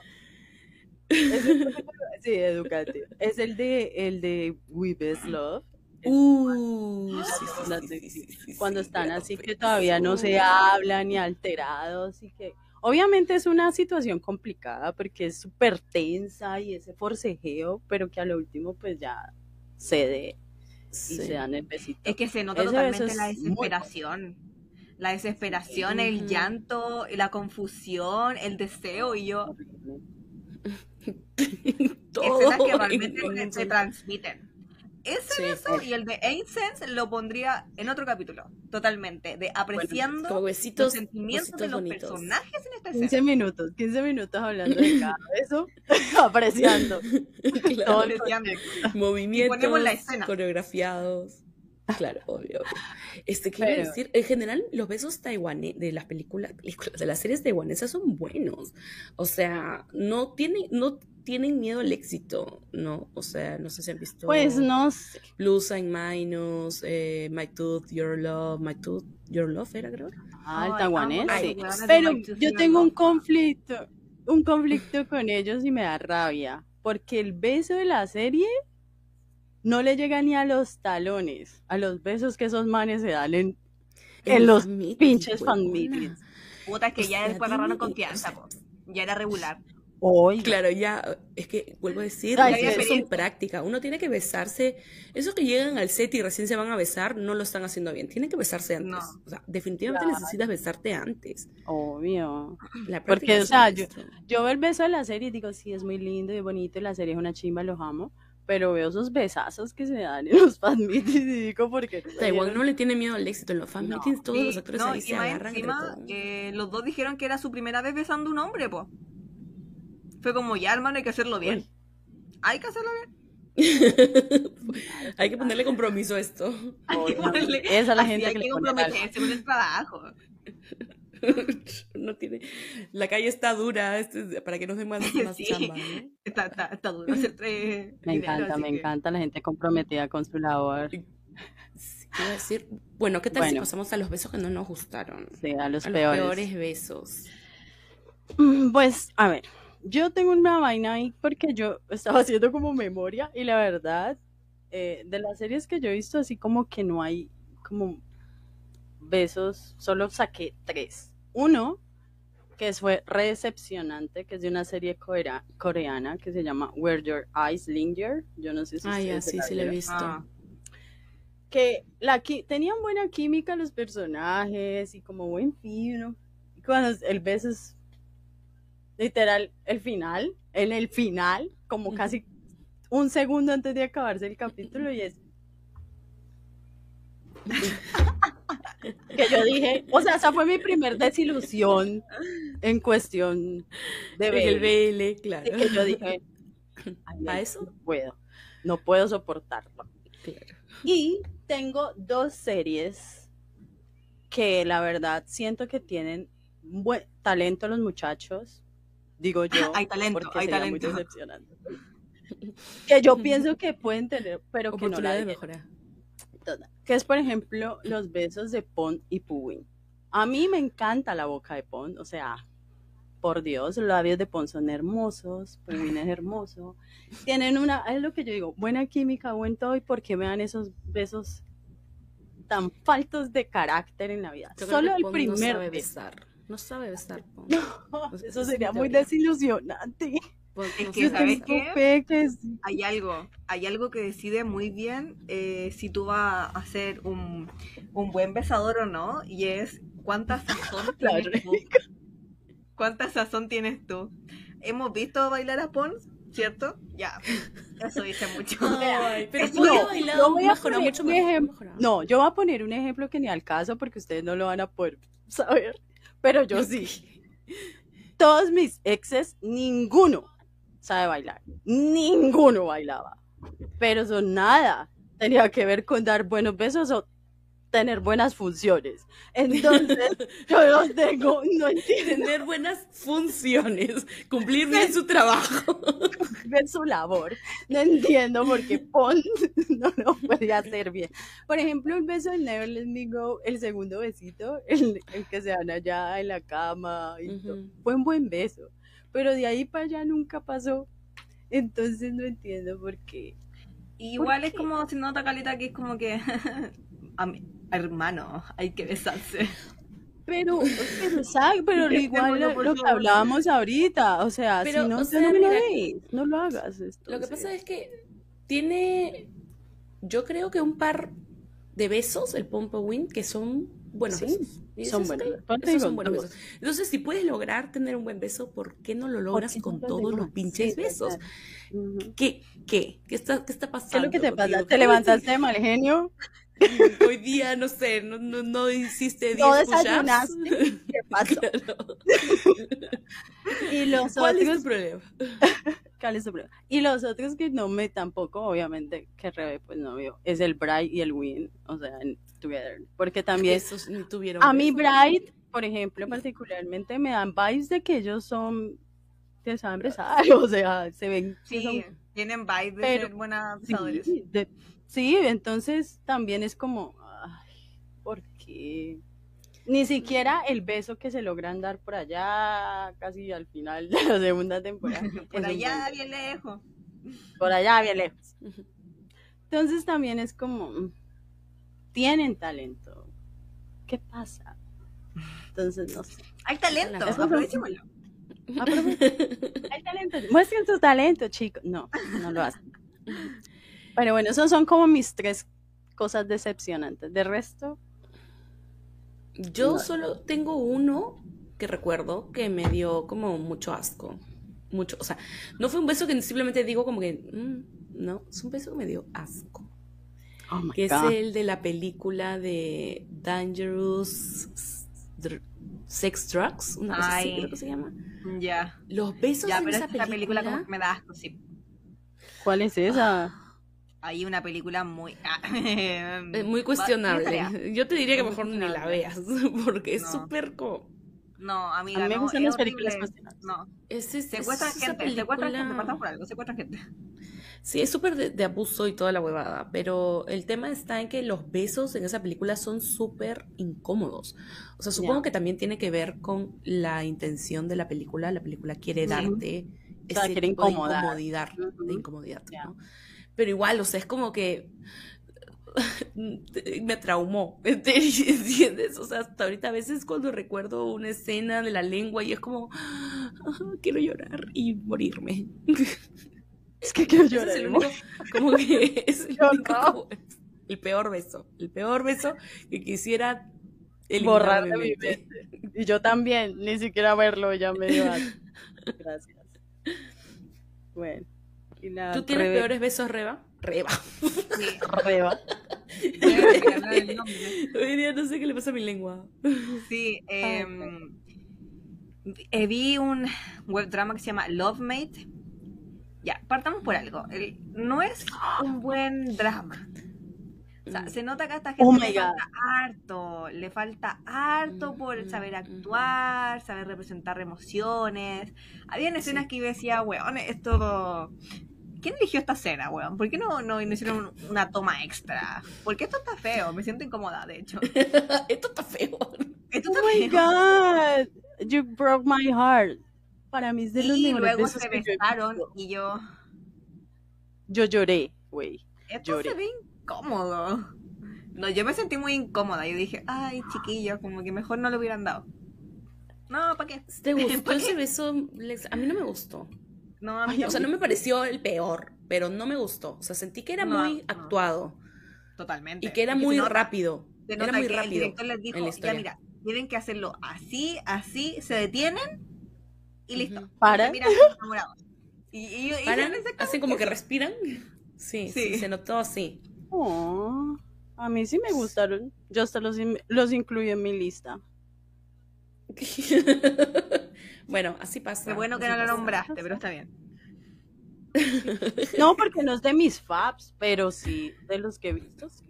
Es el- sí, educativo. Es el de el de We Best Love. Uh, sí, sí, cuando están así que todavía no se hablan ni alterados y que obviamente es una situación complicada porque es súper tensa y ese forcejeo, pero que a lo último pues ya cede y Sí. se dan el besito. Es que se nota Ese totalmente la muy desesperación. La desesperación, el llanto, la confusión, el deseo y yo. Todo Escenas que realmente en se, transmiten. Ese Sí. beso y el de Eight Sense lo pondría en otro capítulo, totalmente, de apreciando los sentimientos de los bonitos. personajes en esta 15 escena. minutos, 15 minutos hablando de cada beso, apreciando. Claro. Apreciando. movimientos ponemos la escena. coreografiados. Claro, obvio. obvio. Este, quiero Pero- decir, en general, los besos taiwaneses de las películas, películas, de las series taiwanesas son buenos. O sea, no tienen, no tienen miedo al éxito, ¿no? O sea, no sé si han visto Pues no sé. Plus and Minus, eh, My Tooth, Your Love, My Tooth, Your Love era, creo. Ah, el de Pero yo tengo un conflicto, un conflicto con ellos y me da rabia, porque el beso de la serie no le llega ni a los talones, a los besos que esos manes se dan en, en los pinches meetings. Puta, es que O ya después agarraron confianza, o sea, po. Ya era regular. Oiga, Claro, ya, es que vuelvo a decir, Ay, las cosas son prácticas. Uno tiene que besarse. Esos que llegan al set y recién se van a besar, no lo están haciendo bien. Tienen que besarse antes. No. O sea, definitivamente Claro. necesitas besarte antes. obvio. La Porque, práctica o es sea, yo-. Yo veo el beso de la serie y digo, sí, es muy lindo y bonito, y la serie es una chimba, los amo, pero veo esos besazos que se dan en los fan meetings y digo, ¿por qué? no Taiwán no le tiene miedo al éxito. En los fan No. meetings todos Sí, los actores no, ahí y se agarran encima, todos. eh, los dos dijeron que era su primera vez besando a un hombre, po. Fue como, ya, hermano, hay que hacerlo bien. Hay que hacerlo bien. Hay que ponerle compromiso a esto. Hay que ponerle- Esa es la así gente hay que que comprometerse con el trabajo. no tiene... La calle está dura este, para que nos den más, más Sí. chamba, ¿no? Está, está, está duro hacer eh, Me dinero, encanta, me que- encanta la gente comprometida con su labor. Sí, ¿qué iba a decir? Bueno, ¿qué tal si pasamos a los besos que no nos gustaron? Sí, a los A los peores. peores besos. Mm, Pues, a ver, yo tengo una vaina ahí porque yo estaba haciendo como memoria y la verdad, eh, de las series que yo he visto, así como que no hay como besos, solo saqué tres. Uno, que fue recepcionante, que es de una serie corea- coreana que se llama Where Your Eyes Linger. Yo no sé si ustedes se sí, la he visto. Ah, que la tenían buena química los personajes y como buen fino. Y cuando el beso es literal el final, en el final, como casi un segundo antes de acabarse el capítulo y es que yo dije, o sea, esa fue mi primer desilusión en cuestión de el. BL, claro. que yo dije, "Ay, ¿A eso? no puedo, no puedo soportarlo. Claro. Y tengo dos series que la verdad siento que tienen buen talento los muchachos, digo yo, Hay talento, porque hay sería muy talento. decepcionante. Que yo pienso que pueden tener, pero que no la de mejorar. Que es, por ejemplo, los besos de Pon y Puwin. A mí me encanta la boca de Pon, o sea, por Dios, los labios de Pon son hermosos, Puwin es hermoso. Tienen una, es lo que yo digo, buena química, buen todo, y por qué me dan esos besos tan faltos de carácter en la vida. Yo Solo el primer no sabe beso. besar. No sabe besar. Eso es sería muy desilusionante. Pon Es no que, sabe ¿sabes qué? Peques. hay algo, hay algo que decide muy bien eh, si tú vas a ser un, un buen besador o no, y es cuánta sazón tienes tú. ¿Cuánta sazón tienes tú? Hemos visto bailar a Pons, ¿cierto? Ya, eso dice mucho. Ay, pero No, ha yo bailado voy a poner mucho un mejor, ejemplo. No, yo voy a poner un ejemplo que ni al caso porque ustedes no lo van a poder saber, pero yo sí. Todos mis exes, ninguno sabe bailar. Ninguno bailaba. Pero eso nada tenía que ver con dar buenos besos tener buenas funciones. Entonces, yo los tengo, no entiendo Tener buenas funciones, cumplir bien su trabajo. bien su labor. No entiendo por qué Pon no lo puede hacer bien. Por ejemplo, el beso del Never Let Me Go, el segundo besito, el, el que se dan allá en la cama, y todo, fue un buen beso. Pero de ahí para allá nunca pasó. Entonces no entiendo por qué. Igual ¿Por es qué? como, se nota calita que es como que, am- hermano, hay que besarse. Pero, pero, ¿sabes? pero igual lo, que hablábamos ahorita, o sea, Pero, si no, o sea, no lo no lo hagas. Lo que pasa es que tiene, yo creo que un par de besos, el Pompo Win, que son buenos Sí, besos. Son buenos. "Ok, Por eso esos son buenos besos. Entonces, si puedes lograr tener un buen beso, ¿por qué no lo logras con todos los pinches Sí, besos? ¿Qué? ¿Qué? ¿Qué está, qué está pasando? ¿Qué es lo que te pasa? ¿Te ¿Cómo levantaste de mal genio? Hoy día, no sé, no, no, no hiciste 10 ¿No desayunaste? ¿Qué pasó? Claro. Y los ¿Cuál es otros, tu problema? ¿cuál es tu problema? Y los otros que no me tampoco, obviamente, que Rebe pues no vio, es el Bright y el Win, o sea, en Together. Porque también, Esos tuvieron a mí. Bright, por ejemplo, particularmente me dan vibes de que ellos son, que saben besar, o sea, se ven Sí, son tienen vibes de Pero- ser buenas Sí, de- sí, entonces también es como, ay, ¿por qué? Ni siquiera el beso que se logran dar por allá, casi al final de la segunda temporada. Por allá, bien lejos. Por allá, bien lejos. Entonces también es como, mm, tienen talento. ¿Qué pasa? Entonces, no sé. Hay talento, aprovechémoslo. Talento. Muestren su talento, chicos. No, no lo hacen. Pero bueno, esos son como mis tres cosas decepcionantes. De resto, Yo No. solo tengo uno que recuerdo que me dio como mucho asco. Mucho, o sea, no fue un beso que simplemente digo como que, mm, no, es un beso que me dio asco. oh Que es el de la película de Dangerous Dr- Sex Drugs, una cosa así Ay. creo que se llama. Ya. Los besos Ya, en pero esa esta película película, como que me da asco, sí. ¿Cuál es esa? Hay una película muy... ah, es muy cuestionable. Yo te diría que mejor ni la veas, porque es No. súper como... No, amiga, A mí me no, gustan es las películas cuestionables. No, Es, es- secuestran es esa gente, secuestran gente, por algo, secuestran gente. Sí, es súper de, de abuso y toda la huevada, pero el tema está en que los besos en esa película son súper incómodos. O sea, supongo Ya. que también tiene que ver con la intención de la película. La película quiere darte O sea, ese quiere tipo de incomodar. incomodidad, de Ujú. incomodidad, Ya. ¿no? Pero igual, o sea, es como que me traumó, ¿entiendes? O sea, hasta ahorita a veces cuando recuerdo una escena de la lengua y es como, "Ah, quiero llorar y morirme. Es que quiero llorar. es el único, como que es el, Qué único horror. como- el peor beso, el peor beso que quisiera Borrar de mi mente. Y yo también, ni siquiera verlo ya me dio. Gracias. Bueno. Y la ¿Tú tienes Rebe- peores besos, Reba? Reba. Sí, Reba. Hoy día no sé qué le pasa a mi lengua. Sí, eh, vi un webdrama que se llama Love Mate. Ya, partamos por algo. El- no es un buen drama. O sea, se nota que a esta gente Oh le my falta harto, le falta harto por Ujú, saber ujú. actuar, saber representar emociones. Habían escenas que yo decía, weón, esto... ¿Quién eligió esta escena, weón? ¿Por qué no, no, no hicieron una toma extra? Porque esto está feo, me siento incómoda, de hecho. Esto está feo. Esto Oh está my feo. God. You broke my heart. Para mí es de los Y mejores luego besos se yo besaron y yo... Yo lloré, güey. Esto Lloré. se ve incómodo. No, yo me sentí muy incómoda. Yo dije, ay, chiquillo, como que mejor no lo hubieran dado. No, ¿para qué? ¿Te gustó ¿Para ese qué? beso? A mí no me gustó. No, a mí Ay, O sea, no me pareció el peor, pero no me gustó. O sea, sentí que era No, muy no. actuado totalmente. y que era muy nota- rápido. Era muy que el rápido director les dijo, ya mira, tienen que hacerlo así, así, se detienen y listo. Para. Y se miran enamorados. Y, y, y- Paran, hacen como que respiran. Sí, sí, Sí. se notó así. Oh, a mí sí me gustaron. Yo hasta los, in- los incluí en mi lista. bueno, así pasa. Qué bueno que no lo pasa. nombraste, pero está bien. No, porque no es de mis faps, pero sí de los que he visto. sí.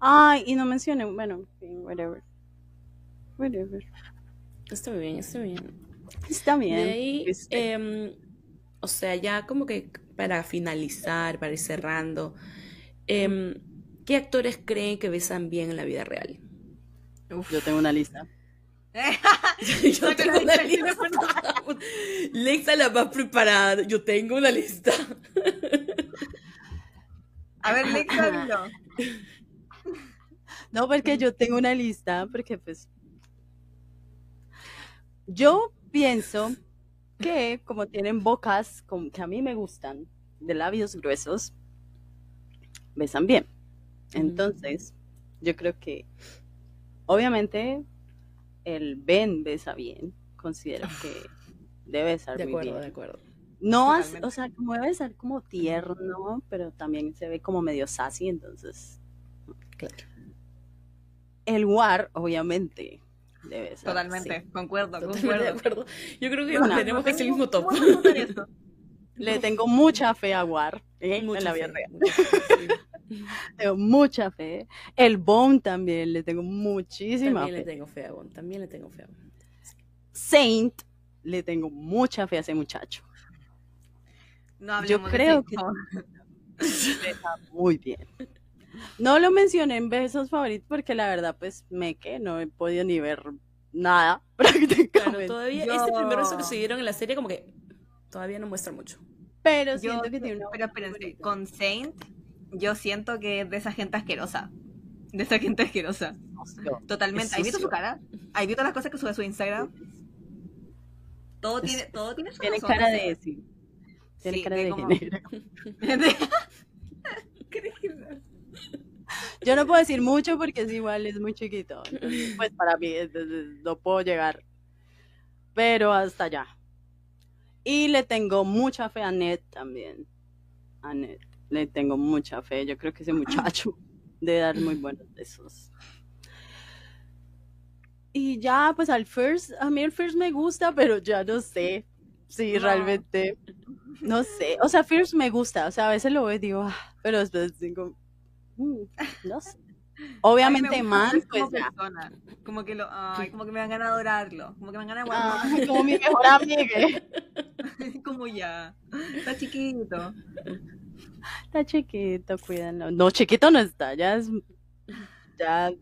Ay, y no mencioné, bueno, whatever. Whatever. Está muy bien, está muy bien. Está bien. De ahí, Este, em, o sea, ya como que para finalizar, para ir cerrando, em, ¿qué actores creen que besan bien en la vida real? Uf. yo tengo una lista. Yo tengo una lista. Lexa la más preparada. Yo tengo una lista. A ver, Lexa, dilo. No, porque yo tengo una lista, porque pues yo pienso que como tienen bocas como que a mí me gustan, de labios gruesos, besan bien. Entonces, yo creo que obviamente el Ben besa bien, considero que debe besar De muy acuerdo, bien. de acuerdo. No, as- o sea, como debe ser como tierno, pero también se ve como medio sassy, entonces Claro. el War, obviamente, debe ser. Totalmente, concuerdo, Totalmente de concuerdo. acuerdo. Yo creo que Bueno, tenemos casi el mismo top. ¿Cómo no? Le tengo mucha fe a War ¿eh? en Mucha la fe, vida real. mucha fe, sí. Tengo mucha fe. El Bone también le tengo muchísima También le fe. tengo fe a Gon, también le tengo fe a Gon. Saint le tengo mucha fe a ese muchacho. No de creo eso, que-. Besa muy bien. No lo mencioné en besos favoritos porque la verdad, pues me que no he podido ni ver nada Claro, prácticamente. todavía Yo- este primer beso que se dieron en la serie como que todavía no muestra mucho. pero Yo- siento que tiene una pero espérense, con Saint, yo siento que es de esa gente asquerosa. De esa gente asquerosa. Totalmente. ¿Has visto su cara? ¿Has visto las cosas que sube a su Instagram? Todo tiene, todo tiene su Tiene razón, cara de sí. Tiene Sí, cara de de como- género. ¿Qué? Yo no puedo decir mucho porque es igual, es muy chiquito. Entonces, pues para mí entonces, no puedo llegar. Pero hasta allá. Y le tengo mucha fe a Ned también. A Ned. Le tengo mucha fe. Yo creo que ese muchacho debe dar muy buenos besos. Y ya, pues al First, a mí el First me gusta, pero ya no sé si No. realmente, no sé. O sea, First me gusta, o sea, a veces lo veo y digo, ah, pero después digo, mm, no sé. Obviamente, A más pues como ya. persona. Como que lo, ay, como que me dan ganas de adorarlo. Como que me dan ganas de Ah, guardarlo. como mi mejor amiga. como ya. Está chiquito. Está chiquito, cuídenlo. No, chiquito no está, ya es, ya,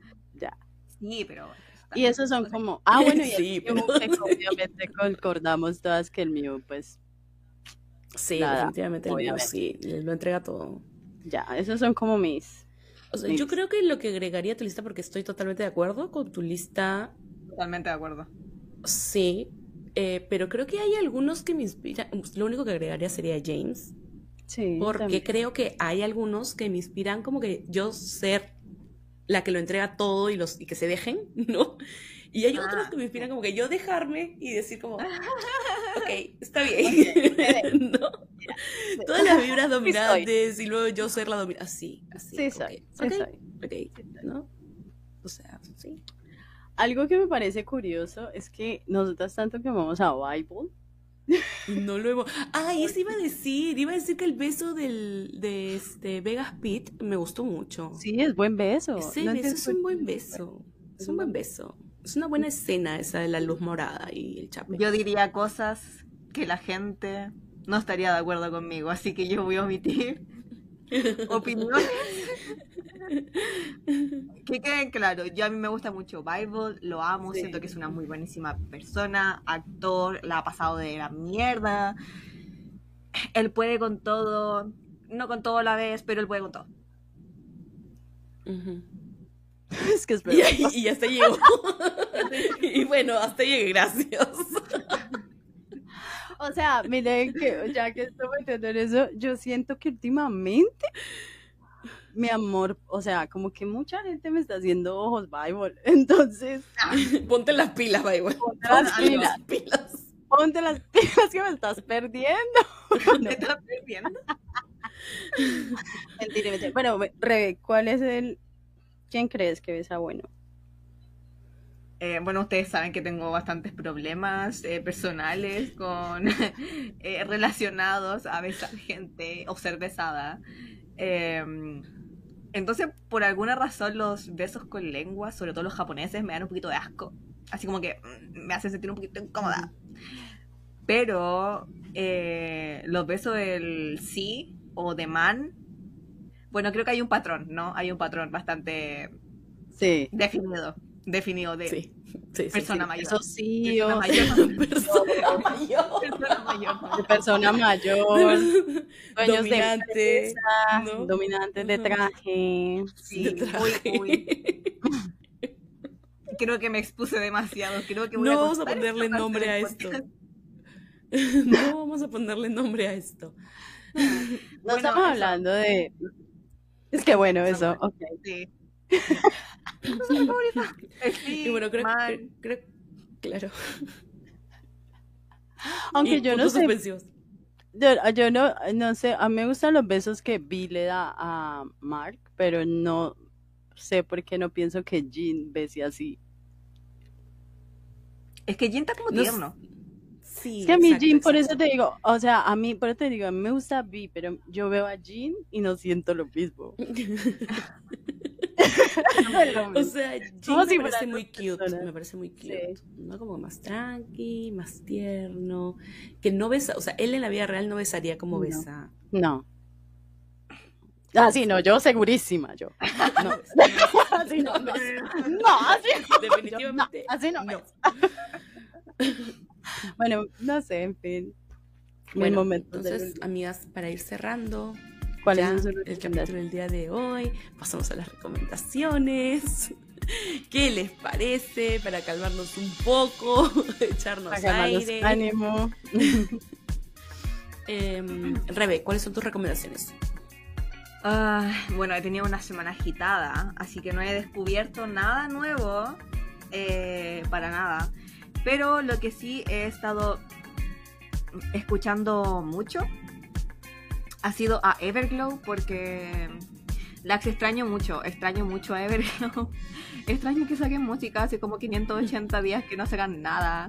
Sí, pero. Y esos son como, ah, bueno, y el Sí, pero- que obviamente concordamos todas que el mío, pues, Sí, Nada, definitivamente el mío sí, lo entrega todo. ya, esos son como mis, O sea, Sí. yo creo que lo que agregaría a tu lista, porque estoy totalmente de acuerdo con tu lista, Totalmente de acuerdo. sí, eh, pero creo que hay algunos que me inspiran. Lo único que agregaría sería James, sí, porque también. creo que hay algunos que me inspiran como que yo ser la que lo entrega todo y, los, y que se dejen, ¿no? Y hay otros Ah. que me inspiran como que yo dejarme y decir como, ok, está bien, ¿no? Todas las vibras dominantes y luego yo ser la dominante, así, así. Sí soy, que, sí soy. ok, ¿no? O sea, sí. Algo que me parece curioso es que nosotras tanto que vamos a Bible, Y no lo hemos. Ah, eso iba a decir. Iba a decir que el beso del, de este Vegas Pitt me gustó mucho. sí, es buen beso. Ese No beso es un buen es beso. Es un buen beso. Es una buena escena esa de la luz morada y el chape. Yo diría cosas que la gente no estaría de acuerdo conmigo, así que yo voy a omitir opiniones que queden claro. Yo a mí me gusta mucho Bible, lo amo, Sí. siento que es una muy buenísima persona, actor, la ha pasado de la mierda. Él puede con todo, no con todo a la vez, pero él puede con todo. Es que es y, ahí- y hasta llegó. y bueno, hasta llegué, gracias. O sea, miren que ya que estoy metiendo en eso, yo siento que últimamente mi amor, o sea, como que mucha gente me está haciendo ojos Bible. Entonces, Ponte las pilas, güey. ponte las Ponte pilas, las pilas. ponte las pilas que me estás perdiendo. ¿Me estás perdiendo? Mentira, mentira. Bueno, Rebe, ¿cuál es el. ¿Quién crees que besa bueno? Eh, bueno, ustedes saben que tengo bastantes problemas eh, personales con eh, relacionados a besar gente o ser besada. Eh, entonces, por alguna razón, los besos con lengua, sobre todo los japoneses, me dan un poquito de asco. Así como que mm, me hacen sentir un poquito incómoda. Pero los besos del sí o de man, bueno, creo que hay un patrón, ¿no? Hay un patrón bastante Sí. definido. Definido de Sí, sí, sí. persona sí. mayor. Eso sí, Persona mayor. Persona mayor. Persona mayor. persona mayor, dueños de Dominante. empresa, ¿no? dominantes de traje. Sí, de. Creo que me expuse demasiado. Creo que voy No vamos a ponerle nombre a esto. podcast. No vamos a ponerle nombre a esto. No Bueno, estamos hablando de. Es que bueno, eso, ok. Sí. Es mi favorita. Y bueno, creo, Man. creo, creo- claro. Aunque Y yo no sé, yo, yo no, no sé, a mí me gustan los besos que Vi le da a Mark, pero no sé por qué no pienso que Jean bese así. Es que Jin está como No tierno. Sí, Es que a mí exacto, Jean, por eso te digo, o sea, a mí, por eso te digo, a mí me gusta Vi, pero yo veo a Jean y no siento lo mismo. O sea, Como me si parece muy cute, personas. me parece muy cute, Sí. ¿no? Como más tranqui, más tierno, que no besa, o sea, él en la vida real no besaría como No. besa. No. Ah, sí, no, yo segurísima, yo. No, así no, no, no, así no. Definitivamente no, así no. No. Bueno, no sé, en fin. Mis Bueno, momentos del entonces, amigas, para ir cerrando, ¿Cuáles ya son sus el capítulo del día de hoy, pasamos a las recomendaciones. ¿Qué les parece? Para calmarnos un poco, echarnos Para calmarnos aire. ánimo. Em, Rebe, ¿cuáles son tus recomendaciones? Ah, bueno, he tenido una semana agitada, así que no he descubierto nada nuevo, eh, para nada. Pero lo que sí he estado escuchando mucho ha sido a Everglow porque la extraño mucho, extraño mucho a Everglow. extraño que saquen música, hace como 580 días que no sacan nada.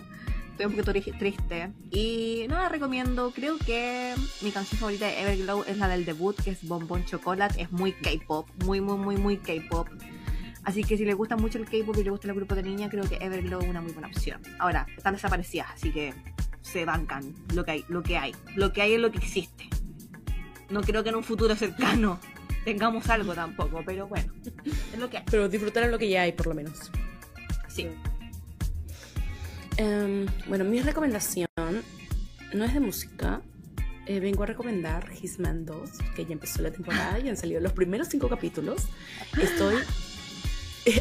Estoy un poquito tri- triste. Y no la recomiendo. Creo que mi canción favorita de Everglow es la del debut, que es Bombón Chocolate. Es muy K-pop. Muy, muy, muy, muy K-pop. Así que si les gusta mucho el K-pop y les gusta el grupo de niña, creo que Everglow es una muy buena opción. Ahora, están desaparecidas, así que se bancan lo que hay, lo que hay. Lo que hay es lo que existe. No creo que en un futuro cercano tengamos algo tampoco, pero bueno, es lo que hay. Pero disfrutar lo que ya hay, por lo menos. Sí. Em, bueno, mi recomendación no es de música. Eh, vengo a recomendar Hitman 2, que ya empezó la temporada y han salido los primeros cinco capítulos. Estoy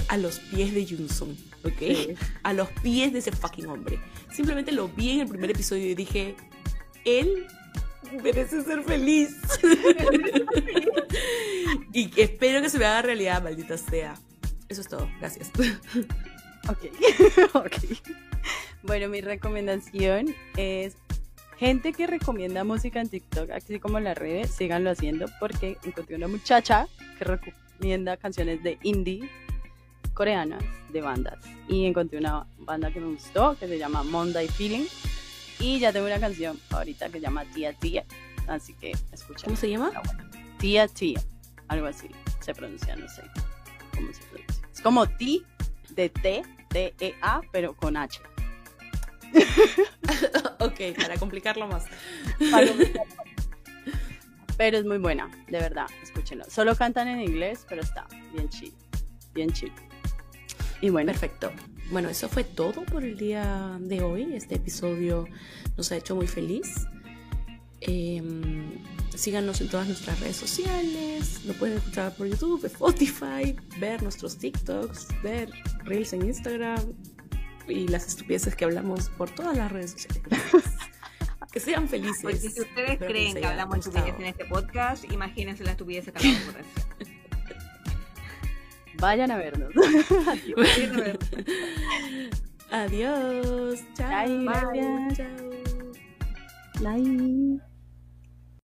a los pies de Junsun, ¿ok? Sí. A los pies de ese fucking hombre. Simplemente lo vi en el primer episodio y dije, él merece ser feliz. y espero que se me haga realidad, maldita sea. Eso es todo, gracias. Ok. ok. Bueno, mi recomendación es gente que recomienda música en TikTok, así como en las redes, síganlo haciendo porque encontré una muchacha que recomienda canciones de indie coreanas de bandas y encontré una banda que me gustó que se llama Monday Feeling y ya tengo una canción favorita que se llama Tía Tía, así que escuchen. ¿Cómo se llama? Tía Tía, algo así se pronuncia, no sé cómo se pronuncia. Es como T de T, T, E, A, pero con H. ok, para complicarlo más. Pero es muy buena, de verdad, escúchenlo. Solo cantan en inglés, pero está bien chill, bien chill. Y bueno, Perfecto. Bueno, eso fue todo por el día de hoy. Este episodio nos ha hecho muy feliz. Em, síganos en todas nuestras redes sociales. Lo pueden escuchar por YouTube, Spotify, ver nuestros TikToks, ver Reels en Instagram y las estupideces que hablamos por todas las redes sociales. que sean felices. Porque si ustedes creen que hablamos estupidez en este podcast, imagínense la estupidez que acabamos de decir. vayan a vernos. Adiós. Chao. Bye, gracias. Chao. Bye.